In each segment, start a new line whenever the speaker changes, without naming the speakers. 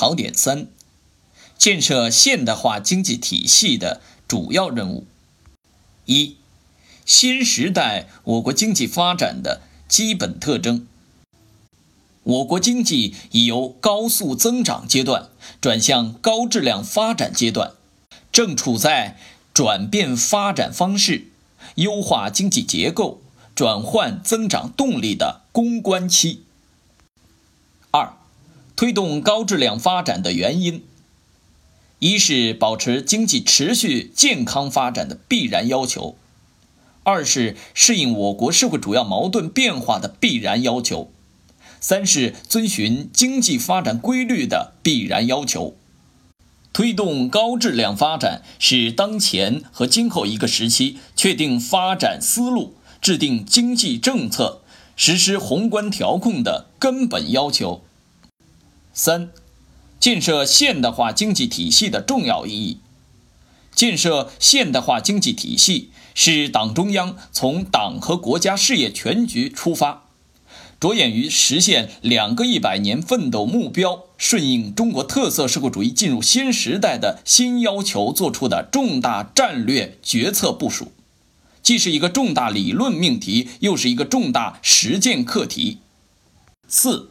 考点三：建设现代化经济体系的主要任务。一、新时代我国经济发展的基本特征。我国经济已由高速增长阶段转向高质量发展阶段，正处在转变发展方式、优化经济结构、转换增长动力的攻关期。推动高质量发展的原因：一是保持经济持续健康发展的必然要求；二是适应我国社会主要矛盾变化的必然要求。三是遵循经济发展规律的必然要求，推动高质量发展是当前和今后一个时期确定发展思路、制定经济政策、实施宏观调控的根本要求。三、建设现代化经济体系的重要意义。建设现代化经济体系是党中央从党和国家事业全局出发。着眼于实现两个一百年奋斗目标，顺应中国特色社会主义进入新时代的新要求作出的重大战略决策部署，既是一个重大理论命题，又是一个重大实践课题。四、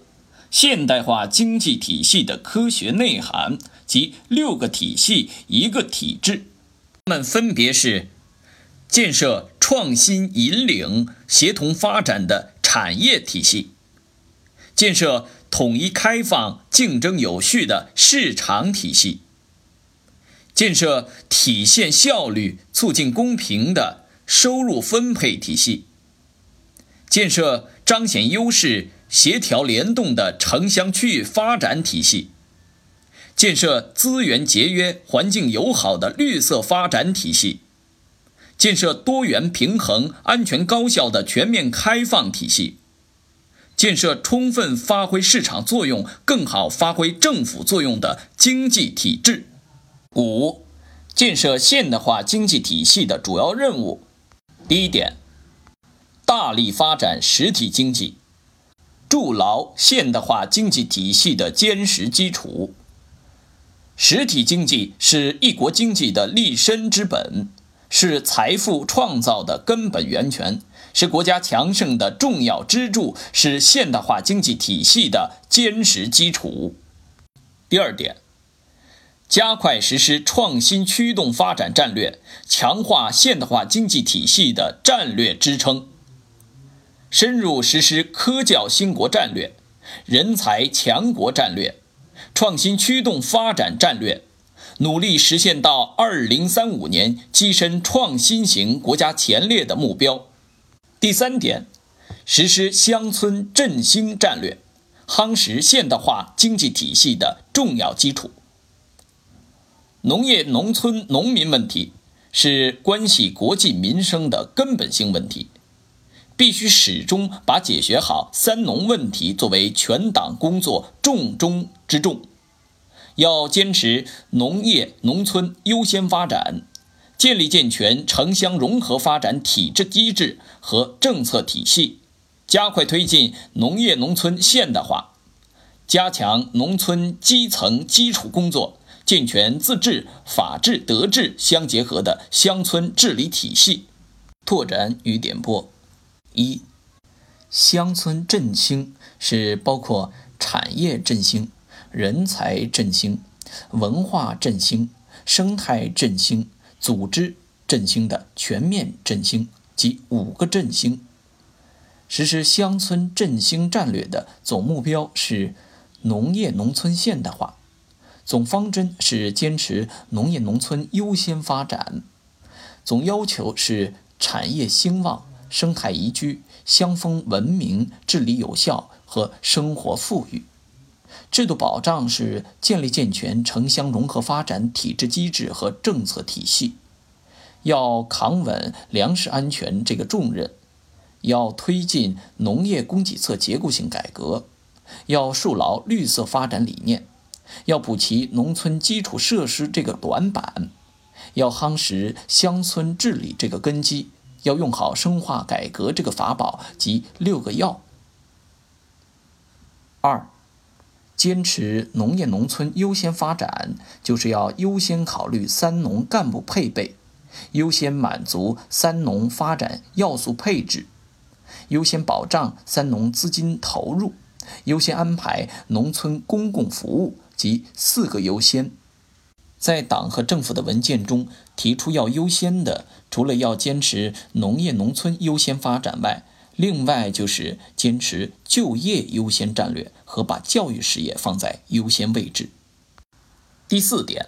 现代化经济体系的科学内涵及六个体系一个体制，它们分别是：建设创新引领、协同发展的。产业体系建设统一开放、竞争有序的市场体系，建设体现效率、促进公平的收入分配体系，建设彰显优势、协调联动的城乡区域发展体系，建设资源节约、环境友好的绿色发展体系。建设多元平衡、安全高效的全面开放体系，建设充分发挥市场作用、更好发挥政府作用的经济体制。五、建设现代化经济体系的主要任务。第一点，大力发展实体经济，筑牢现代化经济体系的坚实基础。实体经济是一国经济的立身之本。是财富创造的根本源泉，是国家强盛的重要支柱，是现代化经济体系的坚实基础。第二点，加快实施创新驱动发展战略，强化现代化经济体系的战略支撑，深入实施科教兴国战略、人才强国战略、创新驱动发展战略。努力实现到二零三五年跻身创新型国家前列的目标。第三点，实施乡村振兴战略，夯实现代化经济体系的重要基础。农业农村农民问题是关系国计民生的根本性问题，必须始终把解决好“三农”问题作为全党工作重中之重。要坚持农业农村优先发展，建立健全城乡融合发展体制机制和政策体系，加快推进农业农村现代化，加强农村基层基础工作，健全自治、法治、德治相结合的乡村治理体系。拓展与点拨：一、乡村振兴是包括产业振兴。人才振兴、文化振兴、生态振兴、组织振兴的全面振兴及五个振兴。实施乡村振兴战略的总目标是农业农村现代化，总方针是坚持农业农村优先发展，总要求是产业兴旺、生态宜居、乡风文明、治理有效和生活富裕。制度保障是建立健全城乡融合发展体制机制和政策体系，要扛稳粮食安全这个重任，要推进农业供给侧结构性改革，要树牢绿色发展理念，要补齐农村基础设施这个短板，要夯实乡村治理这个根基，要用好深化改革这个法宝及六个要。二。坚持农业农村优先发展，就是要优先考虑三农干部配备，优先满足三农发展要素配置，优先保障三农资金投入，优先安排农村公共服务及四个优先。在党和政府的文件中提出要优先的，除了要坚持农业农村优先发展外，另外就是坚持就业优先战略和把教育事业放在优先位置。第四点，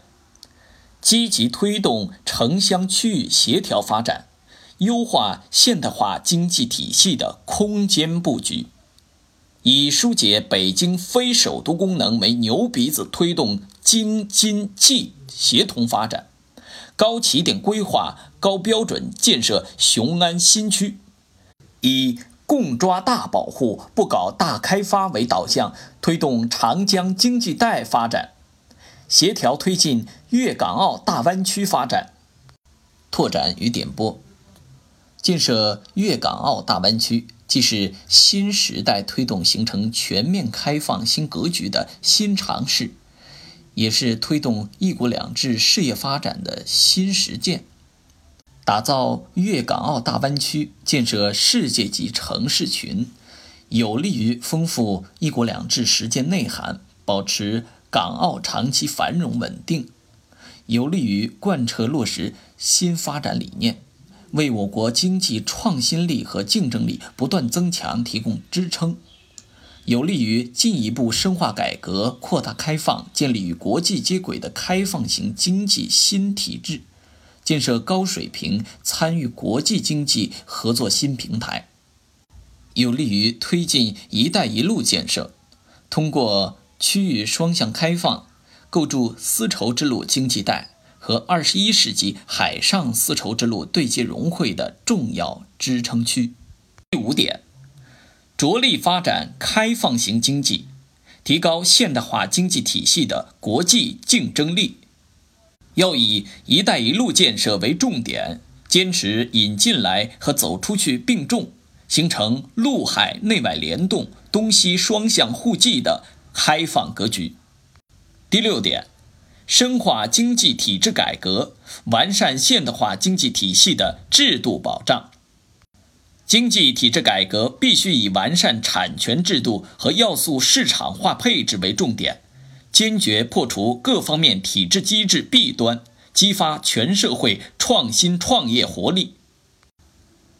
积极推动城乡区域协调发展，优化现代化经济体系的空间布局，以疏解北京非首都功能为牛鼻子，推动京津冀协同发展，高起点规划、高标准建设雄安新区。以共抓大保护、不搞大开发为导向，推动长江经济带发展，协调推进粤港澳大湾区发展，拓展与点拨。建设粤港澳大湾区，既是新时代推动形成全面开放新格局的新尝试，也是推动“一国两制”事业发展的新实践。打造粤港澳大湾区，建设世界级城市群，有利于丰富“一国两制”实践内涵，保持港澳长期繁荣稳定；有利于贯彻落实新发展理念，为我国经济创新力和竞争力不断增强提供支撑；有利于进一步深化改革、扩大开放，建立与国际接轨的开放型经济新体制。建设高水平参与国际经济合作新平台，有利于推进“一带一路”建设，通过区域双向开放，构筑丝绸之路经济带和二十一世纪海上丝绸之路对接融汇的重要支撑区。第五点，着力发展开放型经济，提高现代化经济体系的国际竞争力。要以“一带一路”建设为重点，坚持引进来和走出去并重，形成陆海内外联动、东西双向互济的开放格局。第六点，深化经济体制改革，完善现代化经济体系的制度保障。经济体制改革必须以完善产权制度和要素市场化配置为重点。坚决破除各方面体制机制弊端，激发全社会创新创业活力。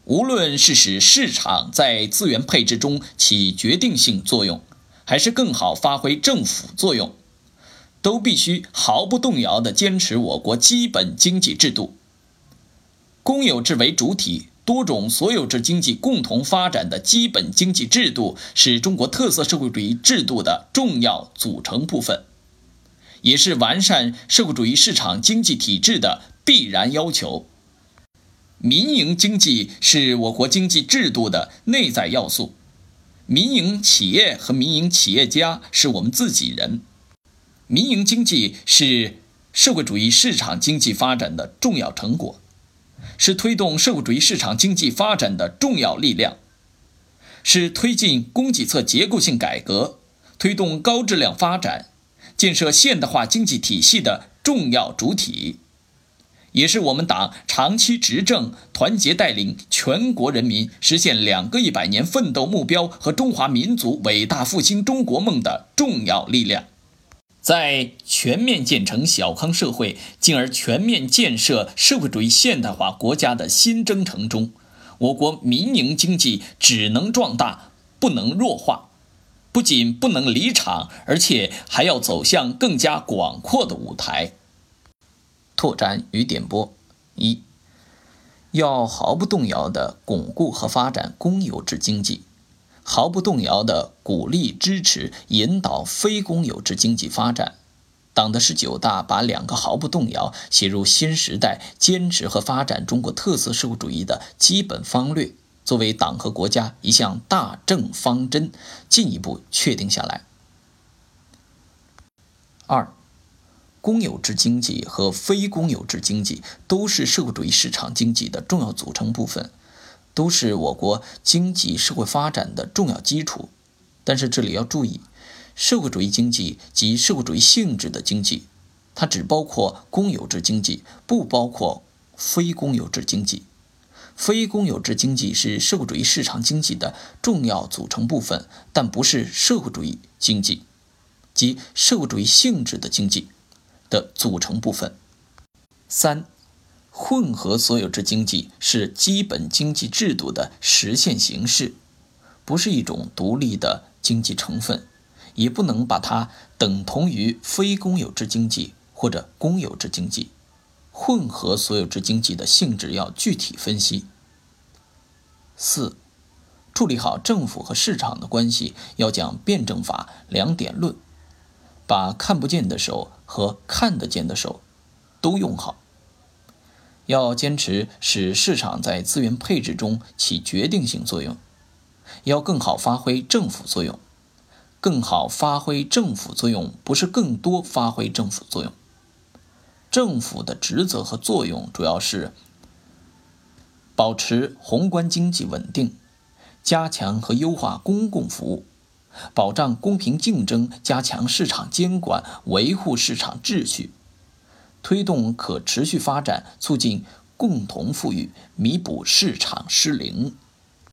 无论是使市场在资源配置中起决定性作用，还是更好发挥政府作用，都必须毫不动摇地坚持我国基本经济制度——公有制为主体、多种所有制经济共同发展的基本经济制度，是中国特色社会主义制度的重要组成部分。也是完善社会主义市场经济体制的必然要求。民营经济是我国经济制度的内在要素，民营企业和民营企业家是我们自己人。民营经济是社会主义市场经济发展的重要成果，是推动社会主义市场经济发展的重要力量，是推进供给侧结构性改革、推动高质量发展。建设现代化经济体系的重要主体，也是我们党长期执政、团结带领全国人民实现两个一百年奋斗目标和中华民族伟大复兴中国梦的重要力量。在全面建成小康社会，进而全面建设社会主义现代化国家的新征程中，我国民营经济只能壮大，不能弱化。不仅不能离场，而且还要走向更加广阔的舞台。拓展与点拨：一，要毫不动摇地巩固和发展公有制经济，毫不动摇地鼓励支持引导非公有制经济发展。党的十九大把两个毫不动摇写入新时代坚持和发展中国特色社会主义的基本方略。作为党和国家一项大政方针，进一步确定下来。二，公有制经济和非公有制经济都是社会主义市场经济的重要组成部分，都是我国经济社会发展的重要基础。但是这里要注意，社会主义经济及社会主义性质的经济，它只包括公有制经济，不包括非公有制经济。非公有制经济是社会主义市场经济的重要组成部分，但不是社会主义经济及社会主义性质的经济的组成部分。三。混合所有制经济是基本经济制度的实现形式，不是一种独立的经济成分，也不能把它等同于非公有制经济或者公有制经济。混合所有制经济的性质要具体分析。四，处理好政府和市场的关系，要讲辩证法两点论，把看不见的手和看得见的手都用好。要坚持使市场在资源配置中起决定性作用，要更好发挥政府作用。更好发挥政府作用，不是更多发挥政府作用。政府的职责和作用主要是保持宏观经济稳定，加强和优化公共服务，保障公平竞争，加强市场监管，维护市场秩序。推动可持续发展，促进共同富裕，弥补市场失灵。